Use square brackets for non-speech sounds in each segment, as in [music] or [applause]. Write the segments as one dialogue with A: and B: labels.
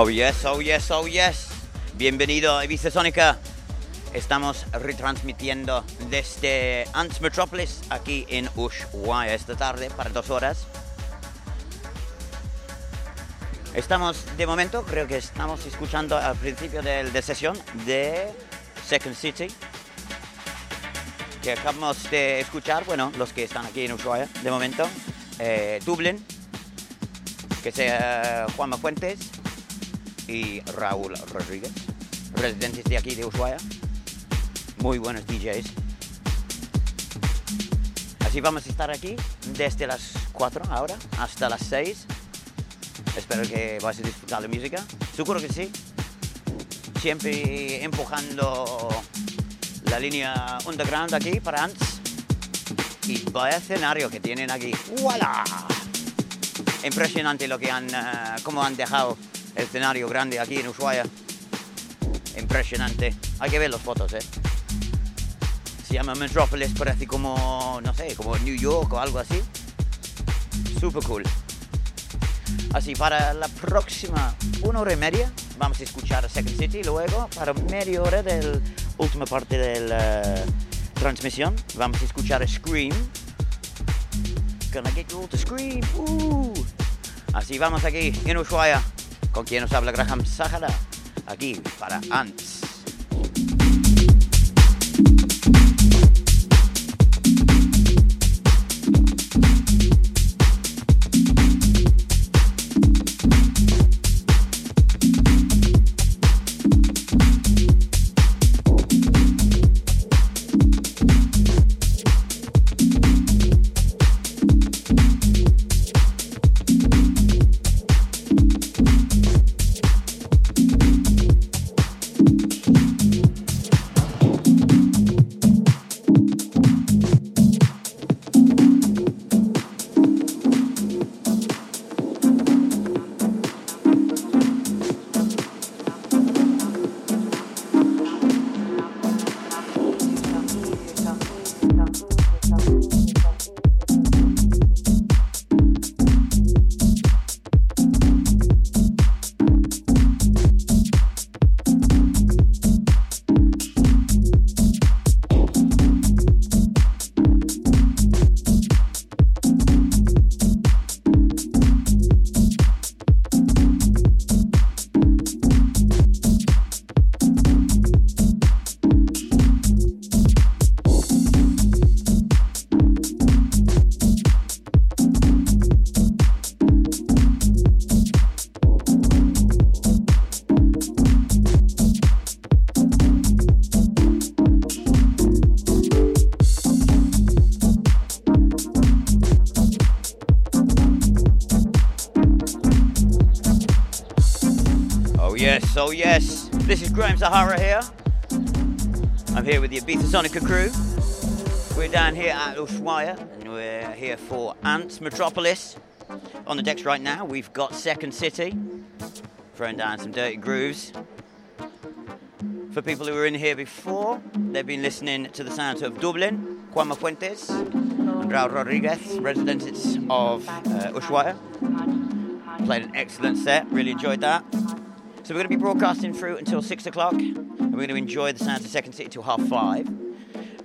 A: Oh yes, oh yes, oh yes. Bienvenido a Ibiza Sónica. Estamos retransmitiendo desde Ants Metropolis aquí en Ushuaia esta tarde para dos horas. Estamos, de momento, creo que estamos escuchando al principio de, de sesión de Second City, que acabamos de escuchar, bueno, los que están aquí en Ushuaia, de momento, eh, Dublin, que sea Juanma Fuentes y Raúl Rodríguez, residentes de aquí de Ushuaia, muy buenos DJs. Así vamos a estar aquí desde las 4 ahora hasta las 6. Espero que vais a disfrutar la música. Seguro que sí. Siempre empujando la línea underground aquí para Ants. Y vaya escenario que tienen aquí. ¡Voilà! Impresionante lo que han, eh, cómo han dejado escenario grande aquí en Ushuaia. Impresionante. Hay que ver las fotos, ¿eh? Se llama Metropolis, parece como, no sé, como New York o algo así. Super cool. Así, para la próxima una hora y media vamos a escuchar Second City. Luego, para media hora de la última parte de la transmisión, vamos a escuchar Scream. Gonna get you all to scream. Uh. Así vamos aquí en Ushuaia. Con quien nos habla Graham Sahara. Aquí para Ants. So yes, this is Graham Sahara here. I'm here with the Ibiza Sonica crew. We're down here at Ushuaia and we're here for Ants Metropolis. On the decks right now, we've got Second City, throwing down some dirty grooves. For people who were in here before, they've been listening to the sounds of Dublin, Juanma Fuentes, and Raul Rodriguez, residents of uh, Ushuaia. Played an excellent set, really enjoyed that. So we're going to be broadcasting through until six o'clock, and we're going to enjoy the sounds of Second City till half five.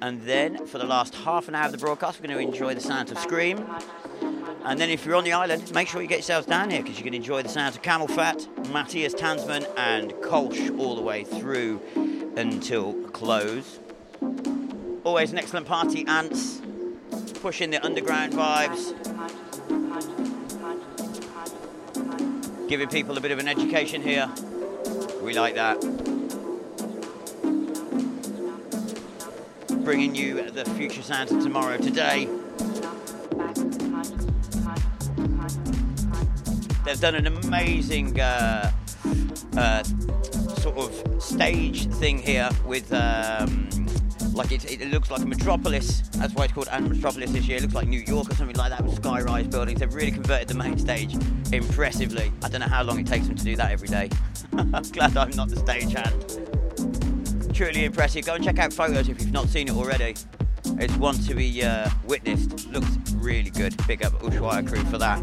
A: And then for the last half an hour of the broadcast, we're going to enjoy the sounds of Scream. And then if you're on the island, make sure you get yourselves down here because you can enjoy the sounds of CamelPhat, Matthias Tanzmann, and Kolsch all the way through until close. Always an excellent party, Ants, pushing the underground vibes, giving people a bit of an education here. We like that. Bringing you the future sounds of tomorrow today. They've done an amazing uh, uh, sort of stage thing here with. Um, like it, it, looks like a metropolis. That's why it's called Ant Metropolis this year. It looks like New York or something like that with sky-rise buildings. They've really converted the main stage impressively. I don't know how long it takes them to do that every day. [laughs] Glad I'm not the stagehand. Truly impressive. Go and check out photos if you've not seen it already. It's one to be uh, witnessed. Looks really good. Big up Ushuaia crew for that.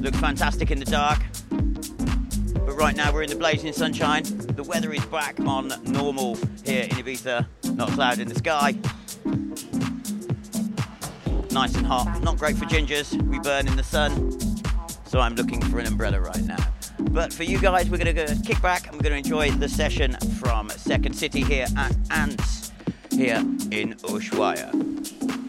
A: Looks fantastic in the dark. But right now we're in the blazing sunshine. The weather is back on normal here in Ibiza. Not cloud in the sky. Nice and hot. Not great for gingers. We burn in the sun. So I'm looking for an umbrella right now. But for you guys, we're going to kick back and we're going to enjoy the session from Second City here at Ants here in Ushuaia.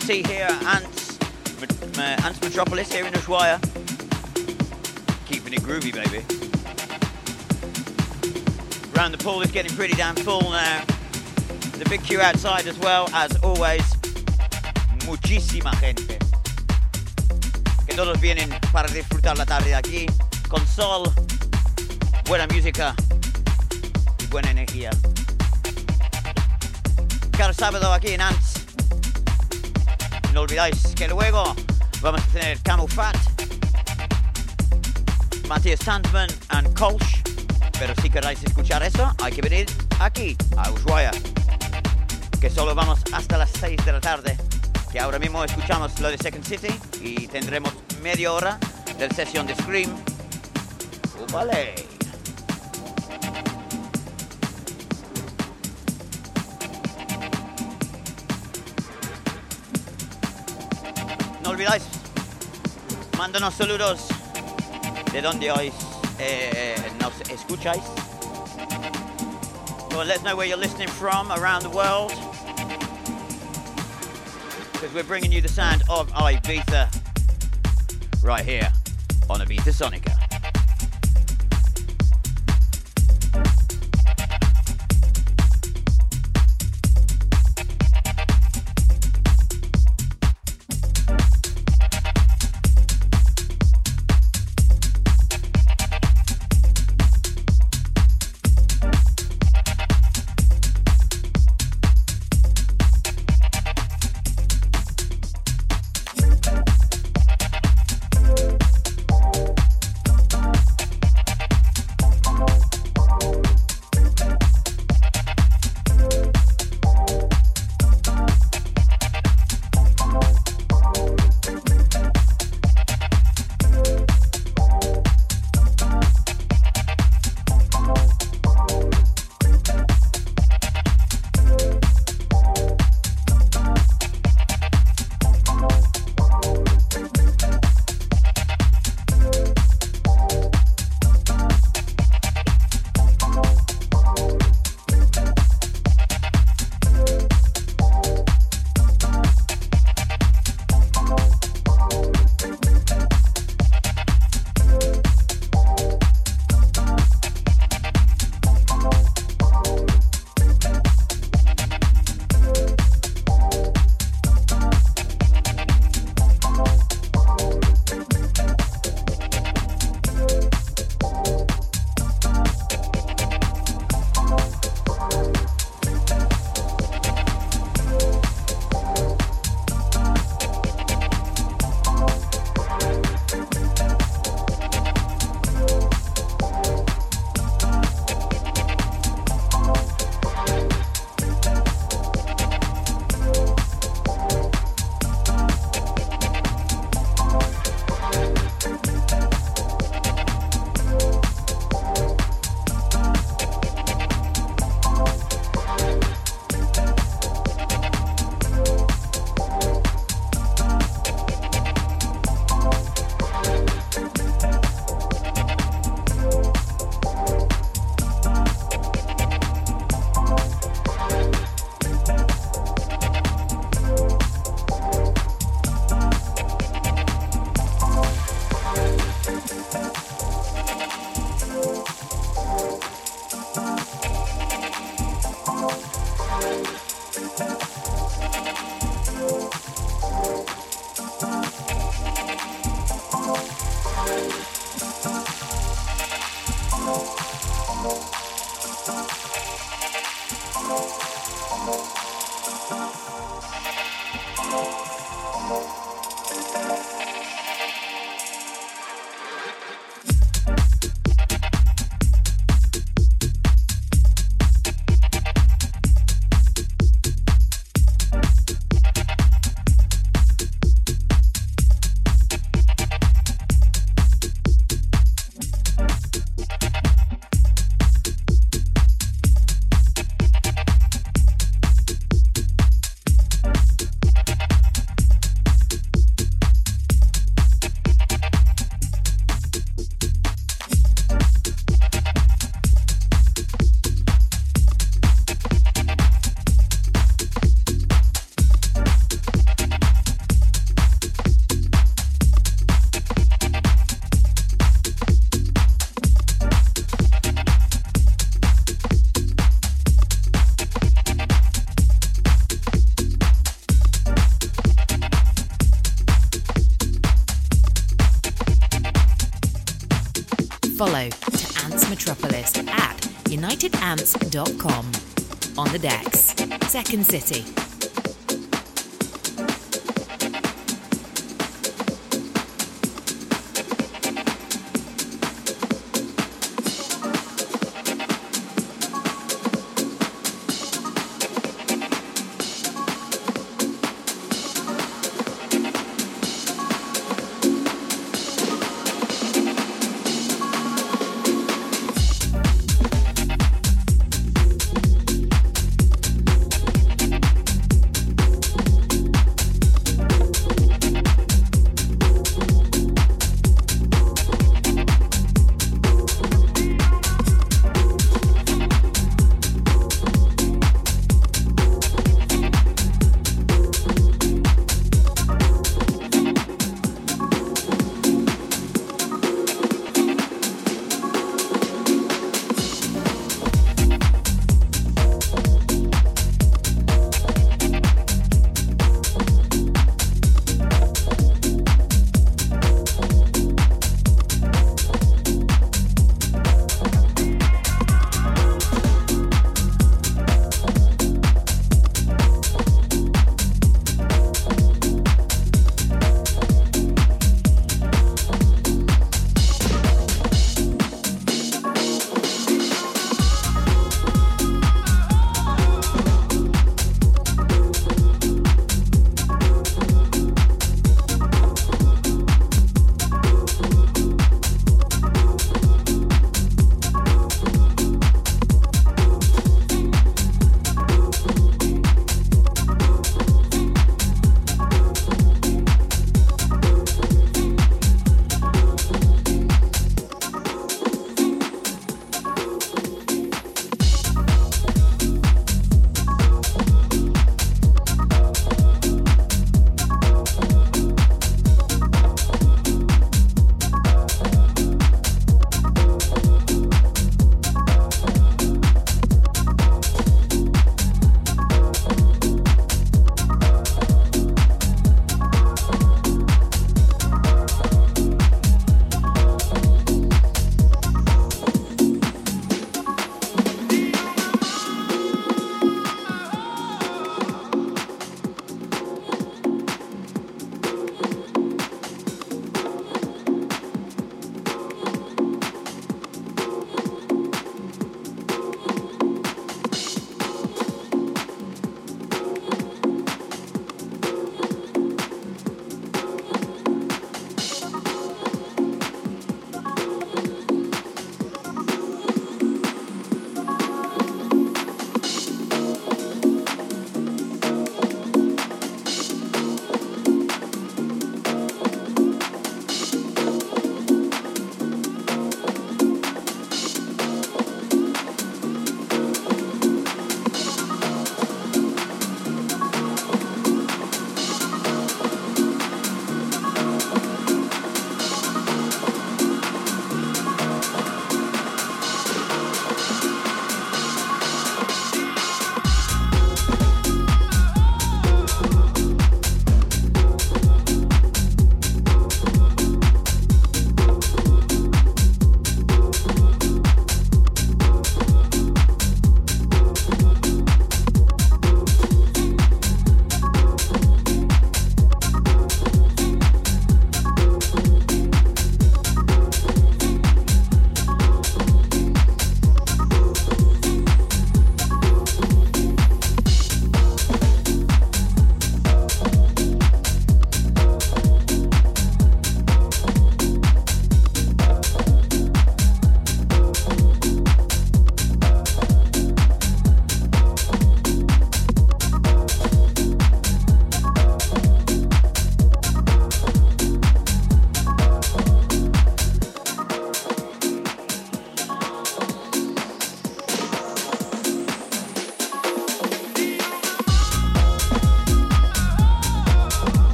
A: City here, Ants, uh, Ants Metropolis here in Ushuaia. Keeping it groovy, baby. Round the pool is getting pretty damn full now. The big queue outside as well, as always. Muchísima gente. Que todos vienen para disfrutar la tarde aquí, con sol, buena música y buena energía. Cada sábado aquí en Ants olvidáis que luego vamos a tener Camel Fat, Matthias Tanzman and Kolsch. Pero si queréis escuchar eso, hay que venir aquí, a Ushuaia. Que solo vamos hasta las 6 de la tarde. Que ahora mismo escuchamos lo de Second City y tendremos media hora de sesión de Scream. Vale. Mándanos saludos de donde hoy eh, nos escucháis. Well, let us know where you're listening from around the world. Because we're bringing you the sound of Ibiza right here on Ibiza Sonica.
B: On the decks, Second City.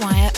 B: From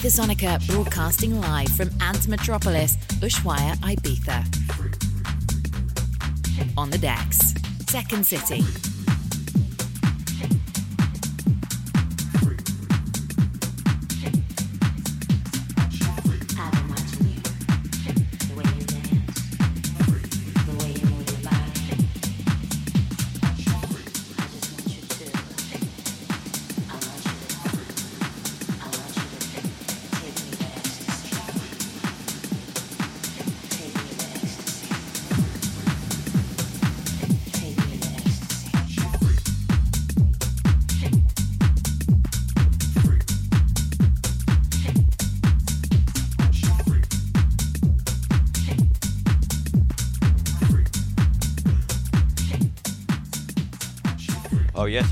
B: Ibiza Sonica
C: broadcasting live from Ant Metropolis, Ushuaia, Ibiza. On the decks, Second City.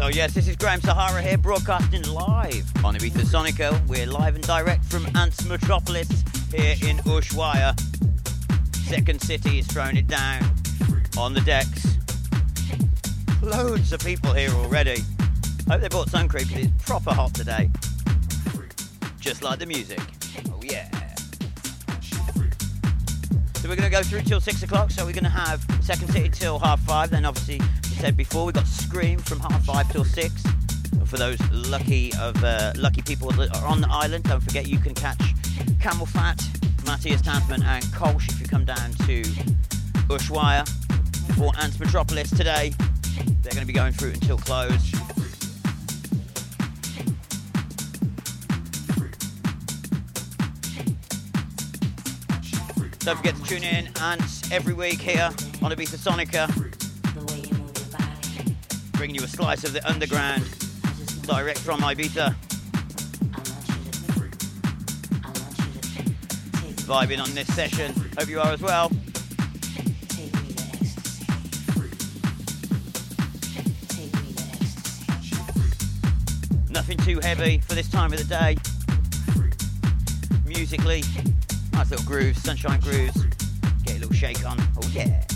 A: Oh yes, this is Graham Sahara here, broadcasting live on Ibiza Sonica. We're live and direct from Ants Metropolis here in Ushuaia. Second City is throwing it down on the decks. Loads of people here already. Hope they bought sun cream because it's proper hot today. Just like the music. Oh yeah. So we're going to go through till six o'clock. So we're going to have Second City till half five. Then obviously said before, we've got Scream from half five till six. For those lucky of uh, lucky people that are on the island, don't forget you can catch CamelPhat, Matthias Tanzmann, and Kolsch if you come down to Ushuaia for Ants Metropolis today. They're going to be going through until close. Don't forget to tune in Ants every week here on Ibiza Sonica bringing you a slice of the underground direct from Ibiza. Vibing on this session. Hope you are as well. Nothing too heavy for this time of the day. Musically, nice little grooves, sunshine grooves. Get a little shake on. Oh yeah.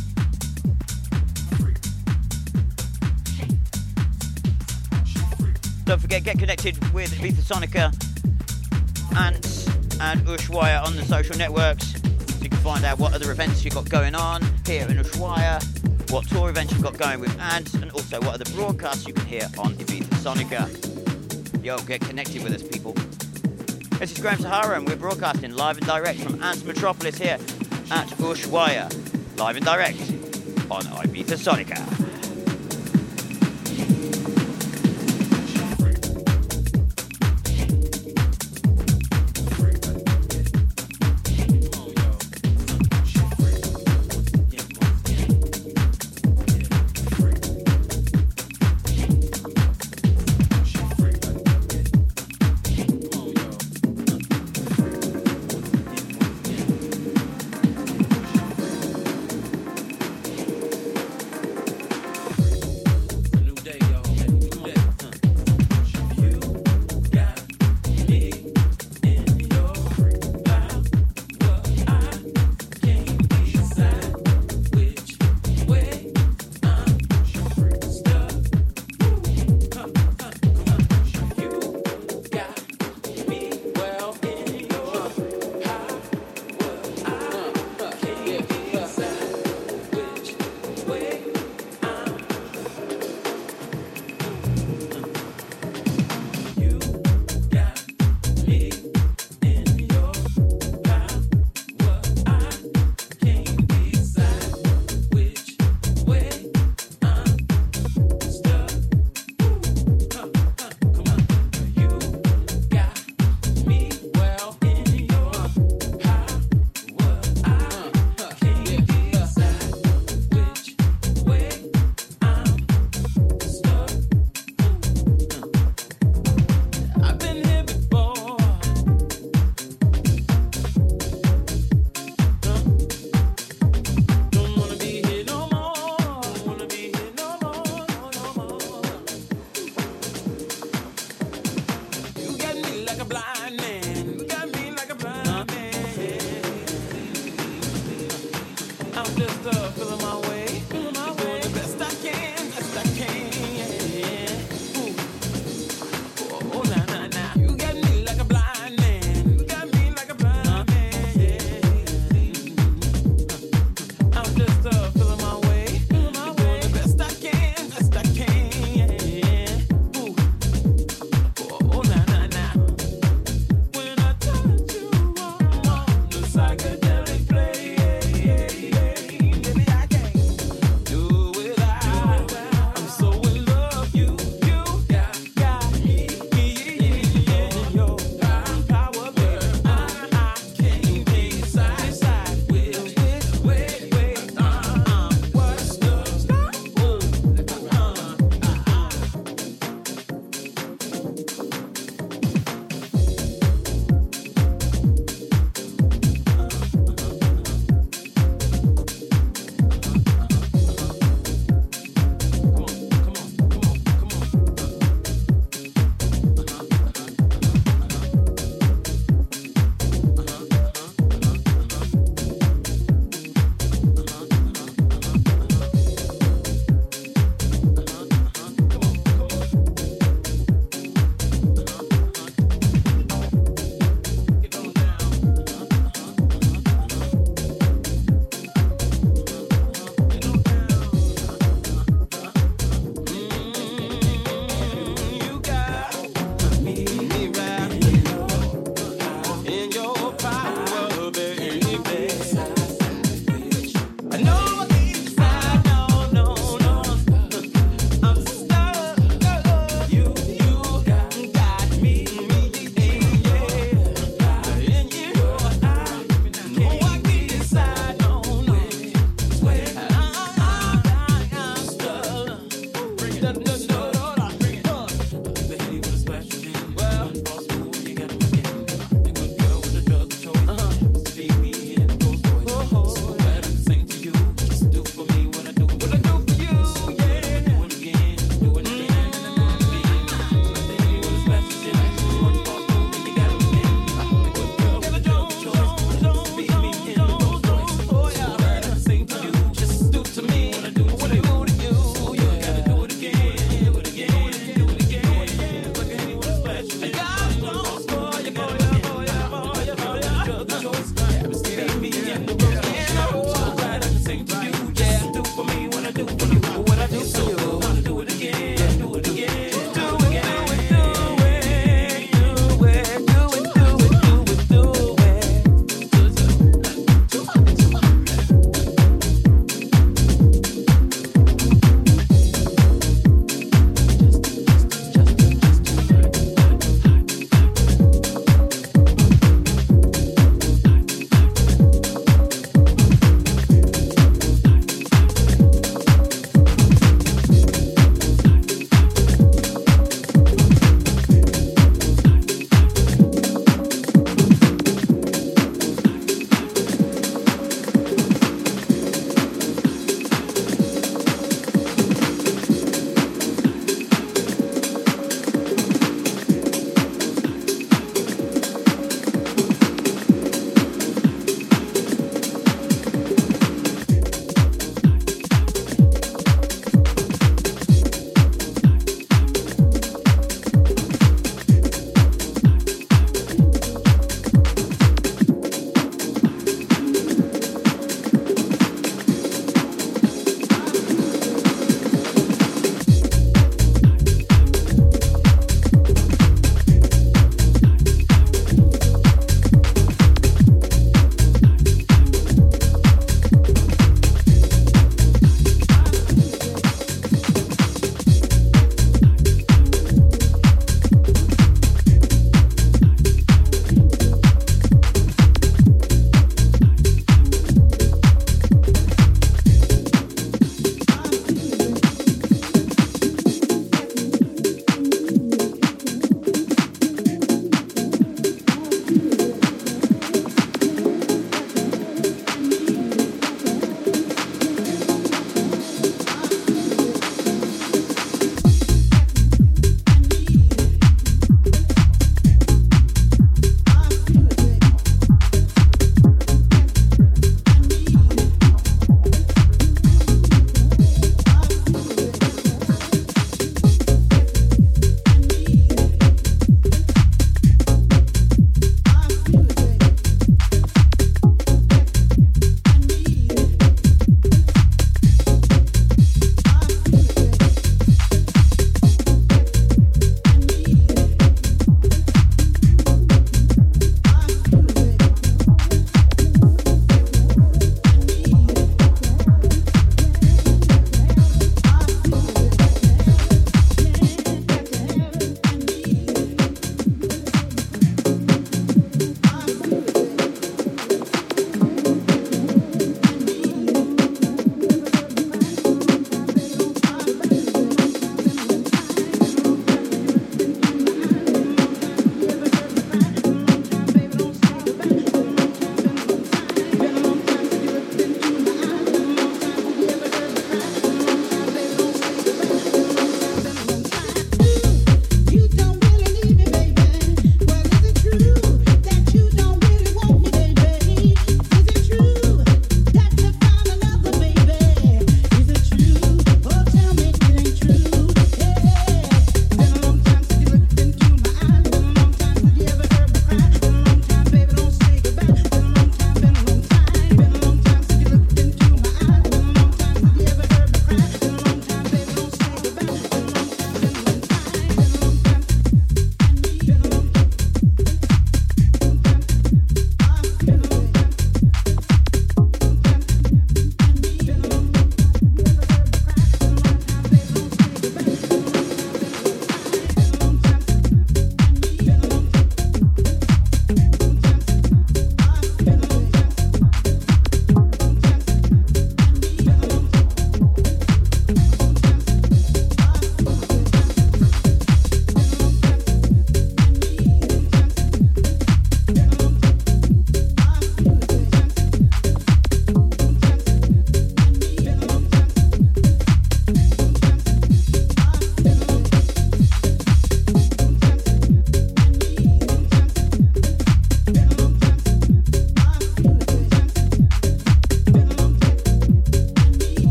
A: Don't forget, get connected with Ibiza Sonica and, and Ushuaia on the social networks. So you can find out what other events you've got going on here in Ushuaia, what tour events you've got going with Ants, and also what other broadcasts you can hear on Ibiza Sonica. Yo, get connected with us, people. This is Graham Sahara, and we're broadcasting live and direct from Ants Metropolis here at Ushuaia. Live and direct on Ibiza Sonica.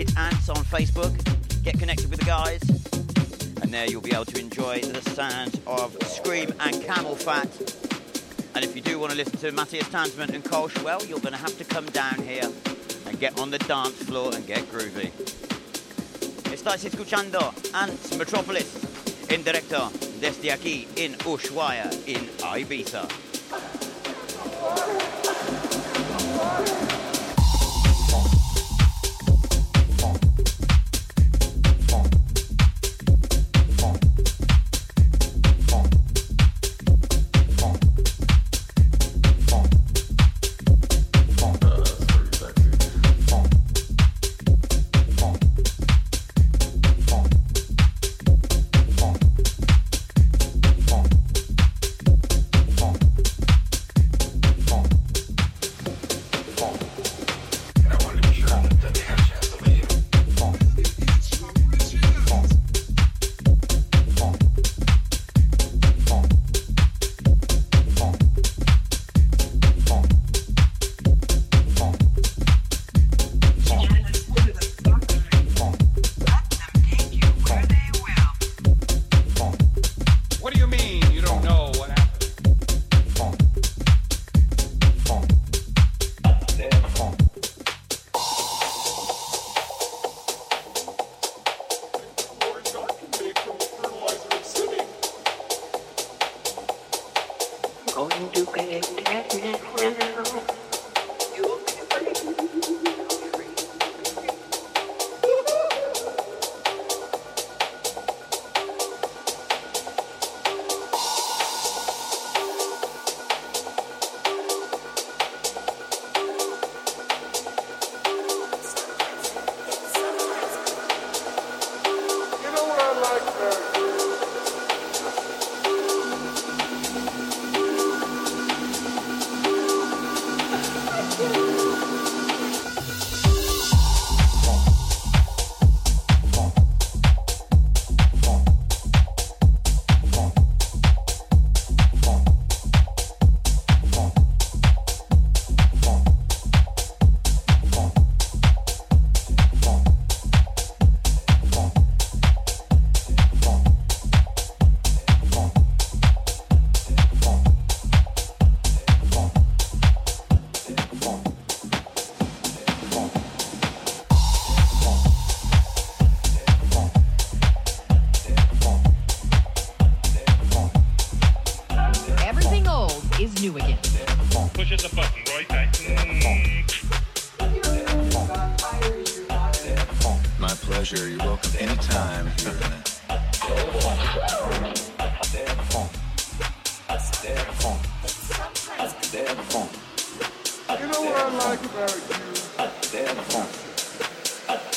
A: at ants on Facebook. Get connected with the guys, and there you'll be able to enjoy the sounds of Scream and CamelPhat. And if you do want to listen to Matthias Tanzmann and Cole Schwell, you're going to have to come down here and get on the dance floor and get groovy. Estás escuchando Ants Metropolis en directo desde aquí en Ushuaia, en Ibiza.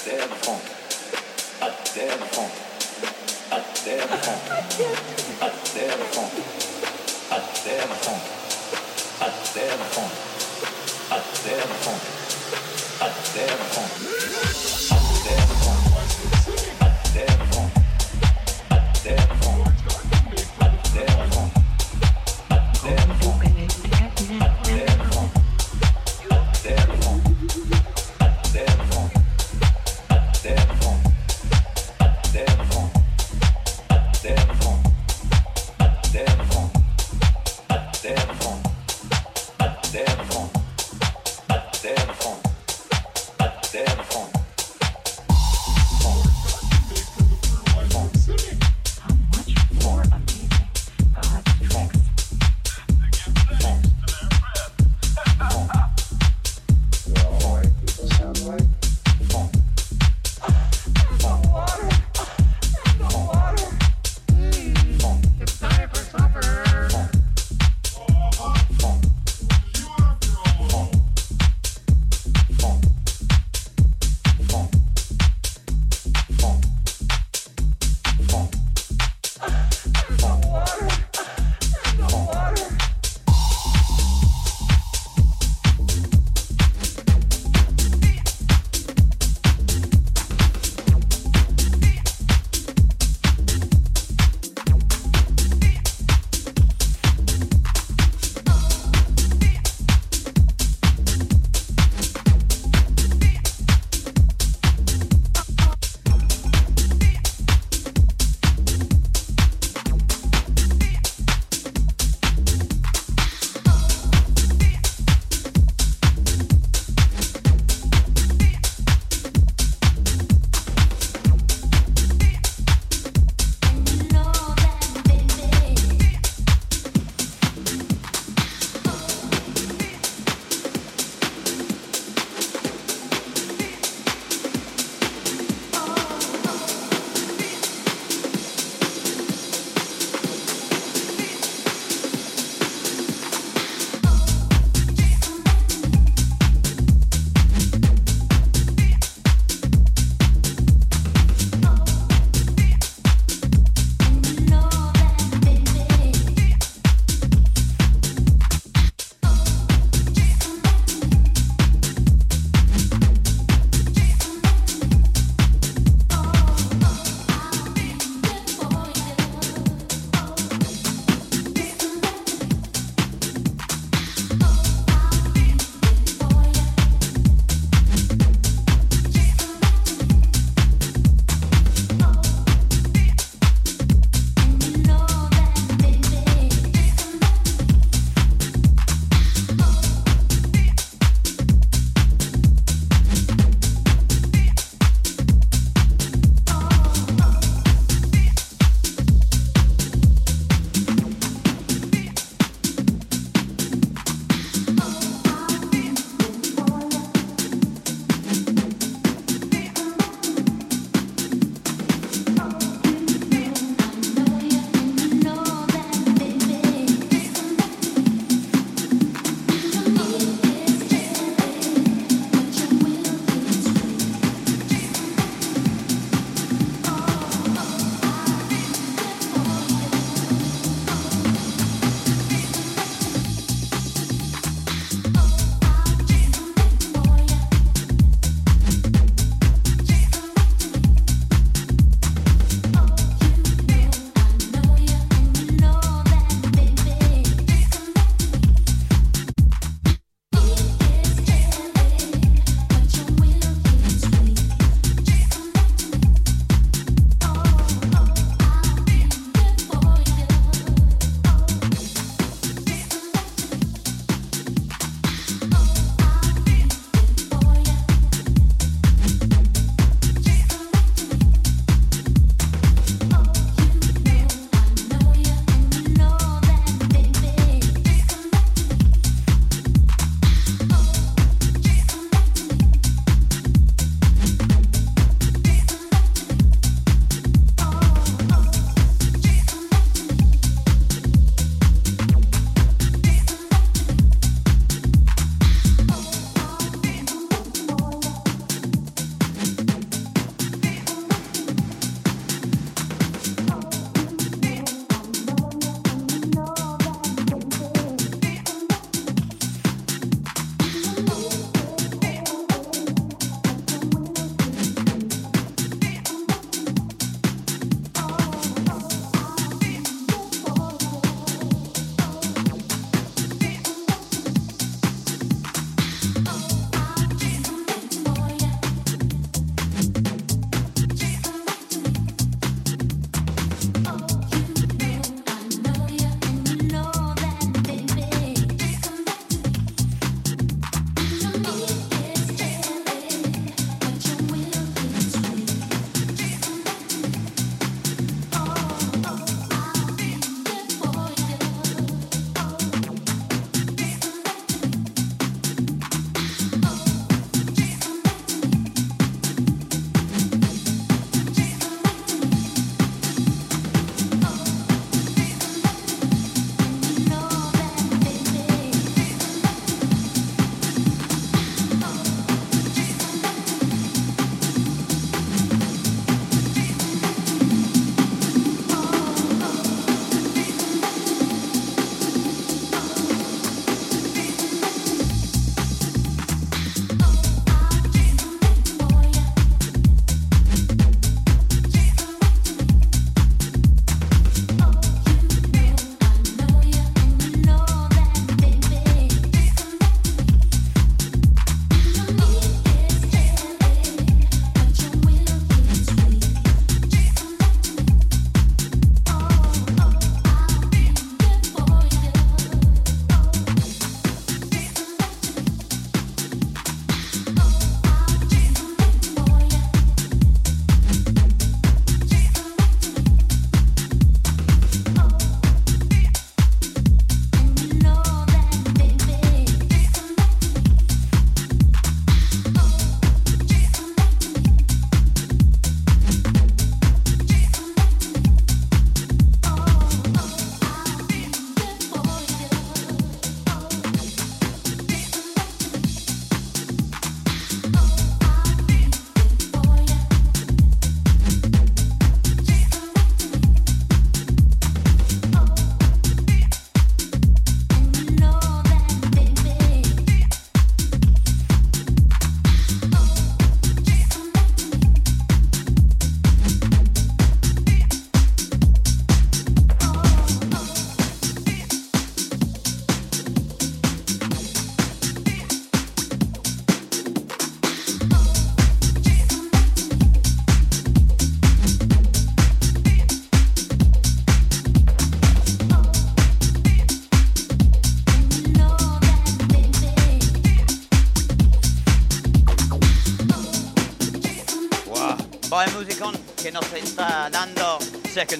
D: därifrån. Att därifrån.
E: Att därifrån. Att därifrån. Att därifrån. Att
A: därifrån. Att därifrån. Att därifrån.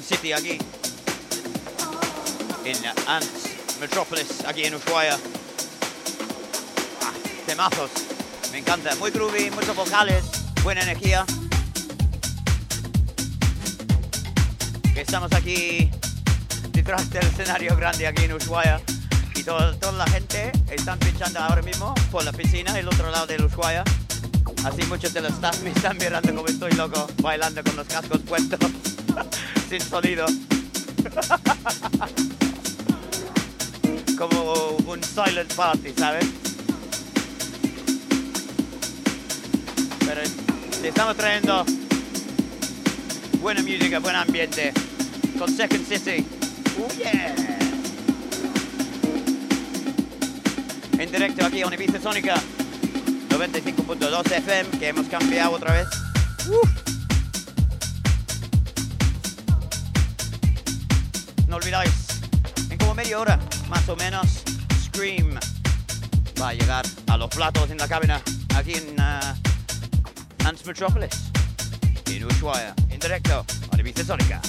A: City aquí en Ants Metropolis, aquí en Ushuaia. Ah, temazos, me encanta, muy groovy, muchos vocales, buena energía. Estamos aquí detrás del escenario grande aquí en Ushuaia y todo- toda la gente están pinchando ahora mismo por la piscina, el otro lado del Ushuaia. Así muchos de los staff me están mirando como estoy loco, bailando con los cascos puestos, [laughs] sin sonido. como un silent party, ¿sabes? Pero te estamos trayendo buena música, buen ambiente con Second City. Oh yeah. En directo aquí en Ibiza Sónica 95.2 FM que hemos cambiado otra vez. Uf. En como media hora, más o menos, Scream va a llegar a los platos en la cabina aquí en uh, Metropolis, en Ushuaia, en directo a Ibiza Sónica.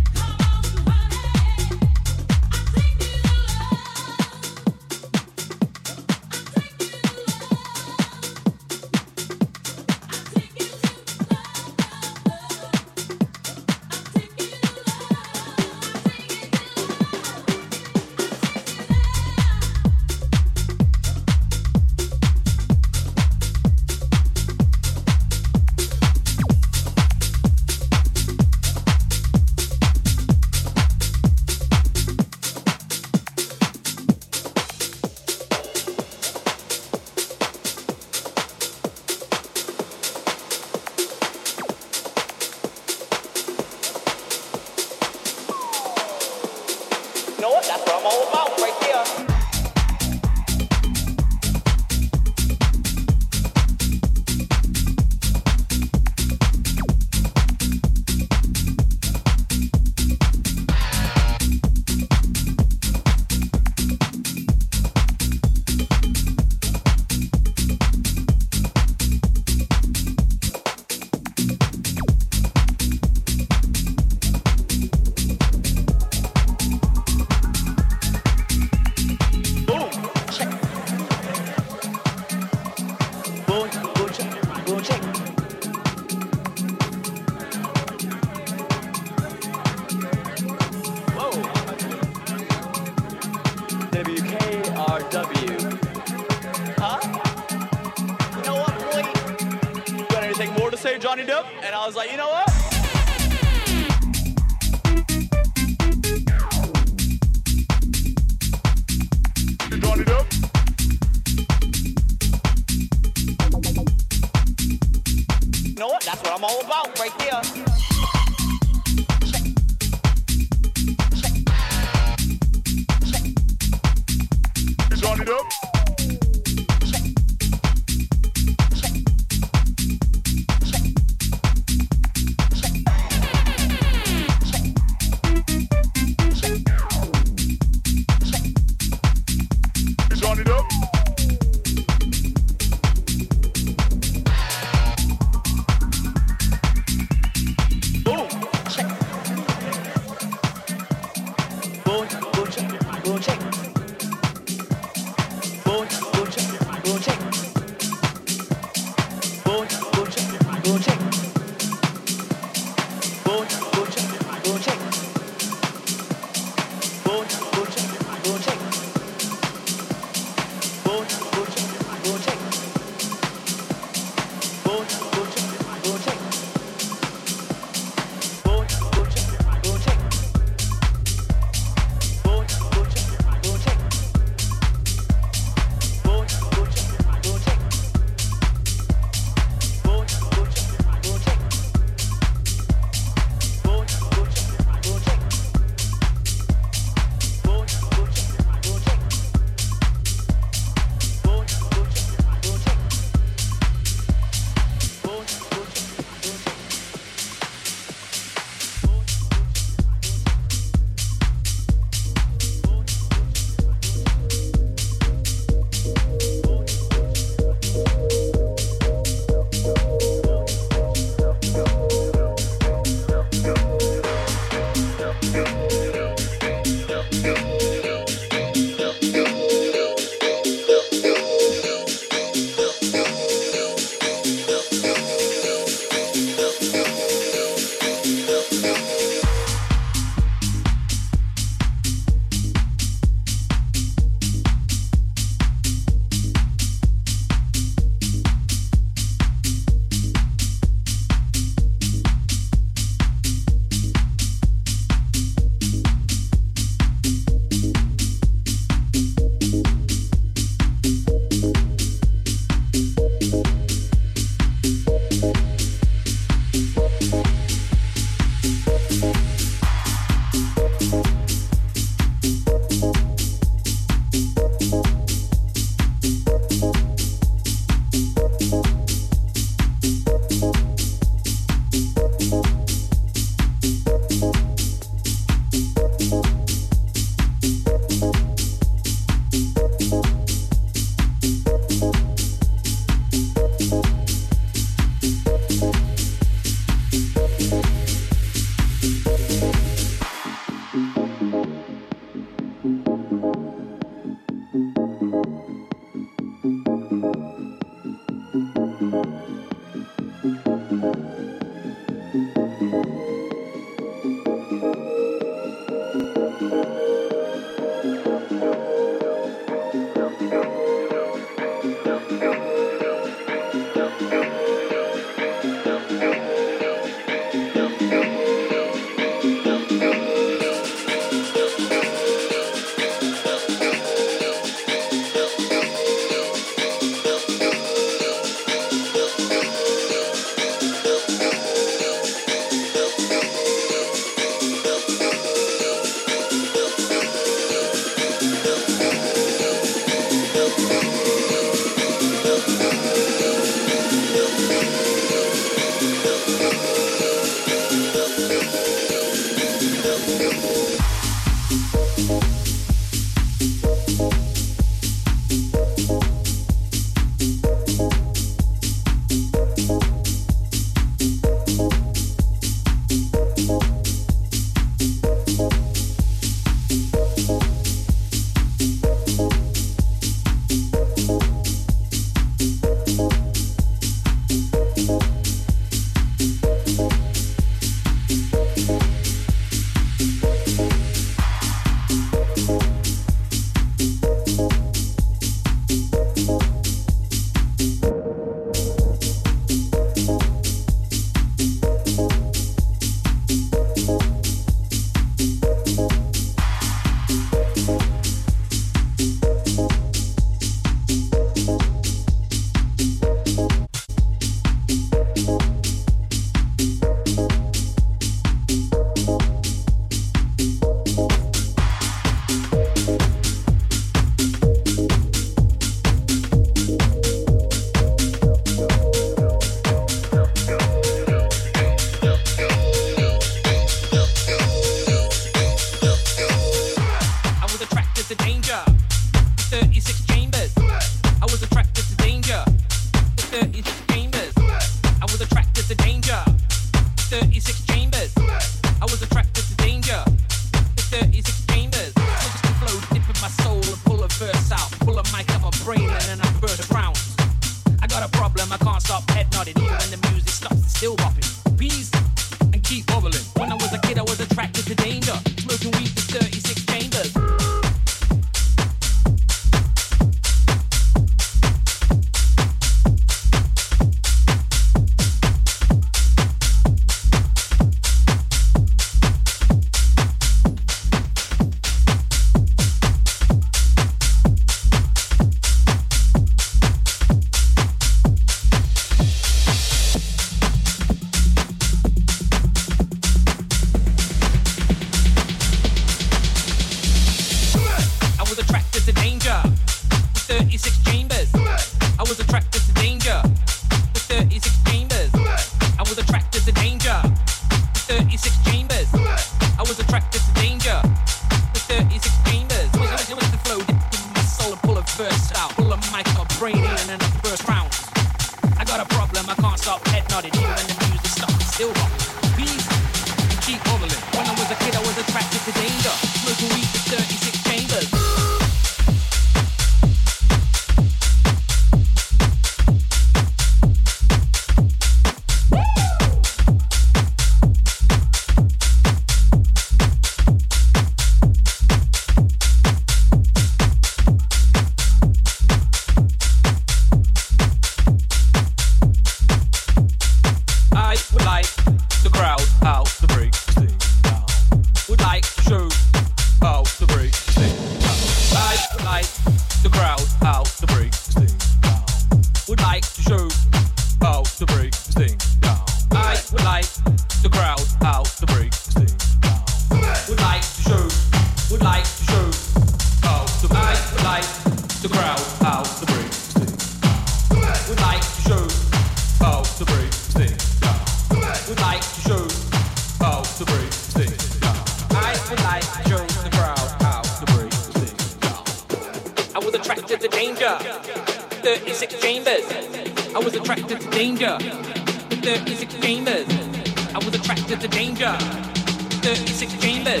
F: 36 chambers.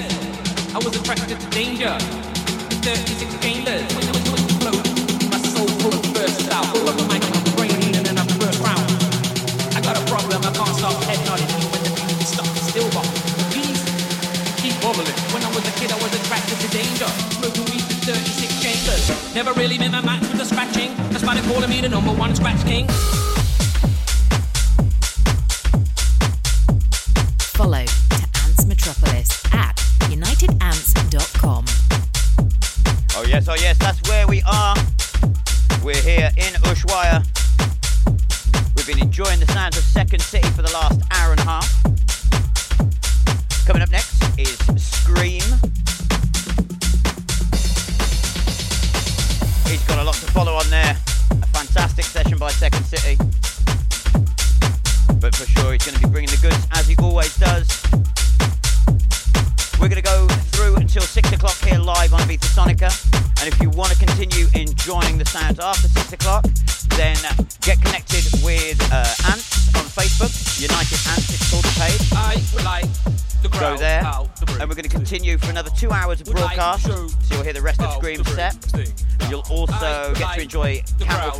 F: I was attracted to danger. 36 chambers. My soul full of burst out. All over my brain and then I burst round. I got a problem. I can't stop head nodding. When the beat stops, still bop. Please keep wobbling. When I was a kid, I was attracted to danger. 36 chambers. Never really met my match with the scratching. That's why they calling me the number one scratch king.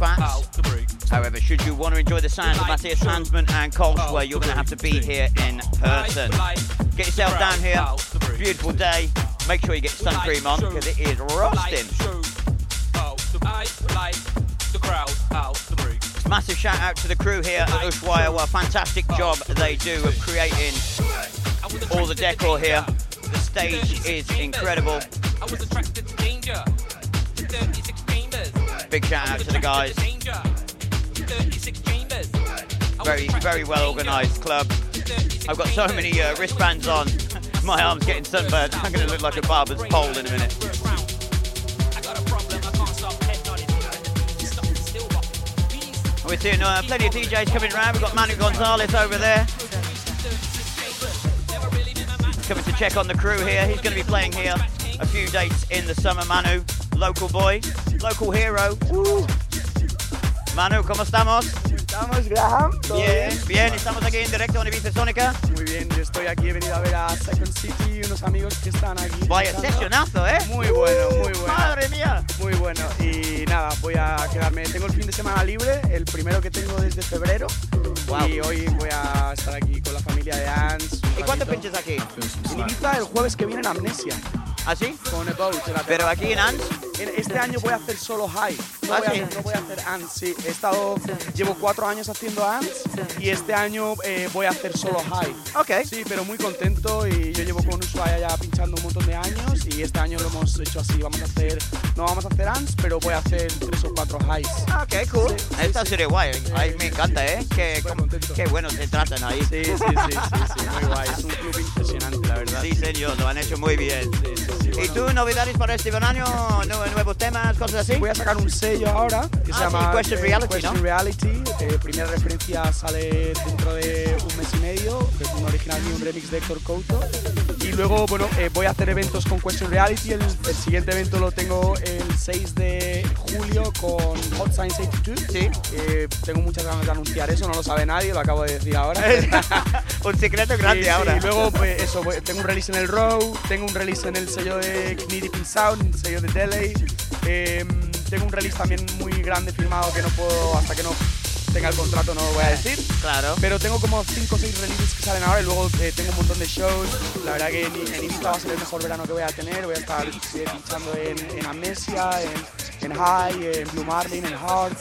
A: fats. However, should you want to enjoy the sound of Matthias Tanzmann and Cogswell, you're going to have to be here in person. Get yourself down here. Beautiful day. Make sure you get
F: sunscreen
A: on because it is roasting. Massive shout out to the crew here at Ushuaia. What a fantastic job they do of creating all the decor here. The stage is incredible big shout out to the guys. Very, very well organised club. I've got so many uh, wristbands on. [laughs] My arm's getting sunburned. I'm going to look like a barber's pole in a minute. We're seeing uh, plenty of DJs coming around. We've got Manu Gonzalez over there. He's coming to check on the crew here. He's going to be playing here a few dates in the summer, Manu. local boy, local hero. Manu, ¿cómo estamos?
G: Estamos, Graham. ¿Todo
A: bien, bien, bien, estamos aquí en directo en Ibiza Sónica.
G: Muy bien, yo estoy aquí, he venido a ver a Second City y unos amigos que están aquí.
A: Vaya sesionazo, ¿eh?
G: Muy bueno, muy bueno.
A: ¡Madre mía!
G: Muy bueno, y nada, voy a quedarme. Tengo el fin de semana libre, el primero que tengo desde febrero.
A: Wow.
G: Y hoy voy a estar aquí con la familia de Ans.
A: ¿Y
G: cuánto
A: pinches aquí?
G: En Ibiza el jueves que viene en Amnesia.
A: ¿Ah, ¿Así?
G: Con
A: Pero aquí en
G: Ants. Este año voy a hacer solo high. No, voy, a, no voy a hacer ants. Sí, he estado, llevo cuatro años haciendo ants y este año eh, voy a hacer solo high.
A: Ok.
G: Sí, pero muy contento y yo llevo con Ushuaia ya pinchando un montón de años y este año lo hemos hecho así. Vamos a hacer, no vamos a hacer ants, pero voy a hacer tres o cuatro highs.
A: Ok, cool.
G: Sí, sí,
A: Esta
G: sí.
A: sería guay. Ay, me encanta, ¿eh? Qué, qué bueno se tratan ahí.
G: Sí, sí, sí, sí, sí, muy guay. Es un club impresionante, la verdad.
A: Sí, señor, lo han hecho muy bien. ¿Y tú, novedades para este verano? ¿Nu- ¿Nuevos temas, cosas así?
G: Voy a sacar un sello ahora que
A: Ah,
G: se llama
A: sí, Question
G: eh,
A: Reality,
G: Question
A: ¿no?
G: Reality. Eh, primera referencia sale dentro de un mes y medio, que es un original y un remix de Héctor Couto. Y luego, bueno, eh, voy a hacer eventos con Question Reality. El, el siguiente evento lo tengo el 6 de julio con Hot Science 82.
A: Sí.
G: Eh, tengo muchas ganas de anunciar eso, no lo sabe nadie, lo acabo de decir ahora. [laughs]
A: un secreto grande
G: Sí, sí,
A: ahora.
G: Y luego, pues, eso, voy- tengo un release en el Row, tengo un release en el sello de Knitty Sound, el sello de Delay. em, tengo un release también muy grande firmado que no puedo, hasta que no tenga el contrato, no lo voy a decir.
A: Claro.
G: Pero tengo como 5 o 6 releases que salen ahora y luego eh, tengo un montón de shows. La verdad que en, en Ibiza va a ser el mejor verano que voy a tener. Voy a estar eh, pinchando en, en Amnesia, en, en High, en Blue Marlin, en Heart.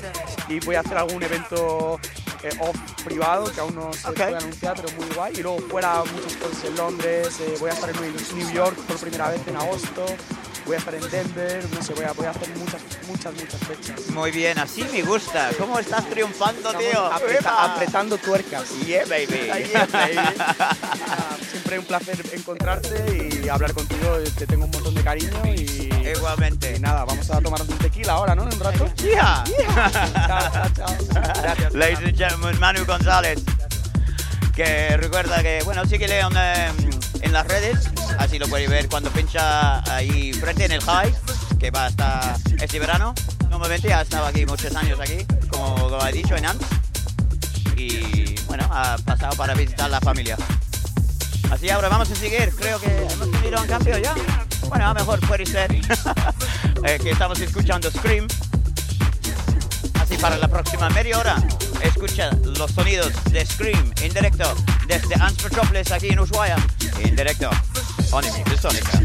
G: Y voy a hacer algún evento eh, off privado que aún no se
A: Ok.
G: puede anunciar, pero muy guay. Y luego fuera muchos cosas en Londres. eh, voy a estar en New York por primera vez en agosto. Voy a estar en Denver. No sé, voy a, voy a hacer muchas, muchas, muchas fechas.
A: Muy bien, así me gusta. ¿Cómo estás triunfando,
G: Estamos
A: tío?
G: apreta- apretando tuercas.
A: Yeah, baby.
G: Yeah, baby. Siempre un placer encontrarte y hablar contigo. Te tengo un montón de cariño y,
A: Igualmente.
G: y nada, vamos a tomarnos un tequila ahora, ¿no? En un rato.
A: Yeah.
G: chao, chao, chao. Gracias.
A: Ladies and gentlemen, Manu González. Que recuerda que, bueno, síguele en, eh, en las redes, así lo puede ver cuando pincha ahí frente en el High, que va hasta este verano. Normalmente ha estado aquí muchos años aquí, como lo ha dicho en Ants. Y bueno, ha pasado para visitar la familia. Así ahora vamos a seguir, creo que hemos tenido un cambio ya. Bueno, a lo mejor puede ser [laughs] eh, que estamos escuchando Scream. Para la próxima media hora, escucha los sonidos de Scream en directo desde Ants Metropolis aquí en Ushuaia. En directo, Sónica.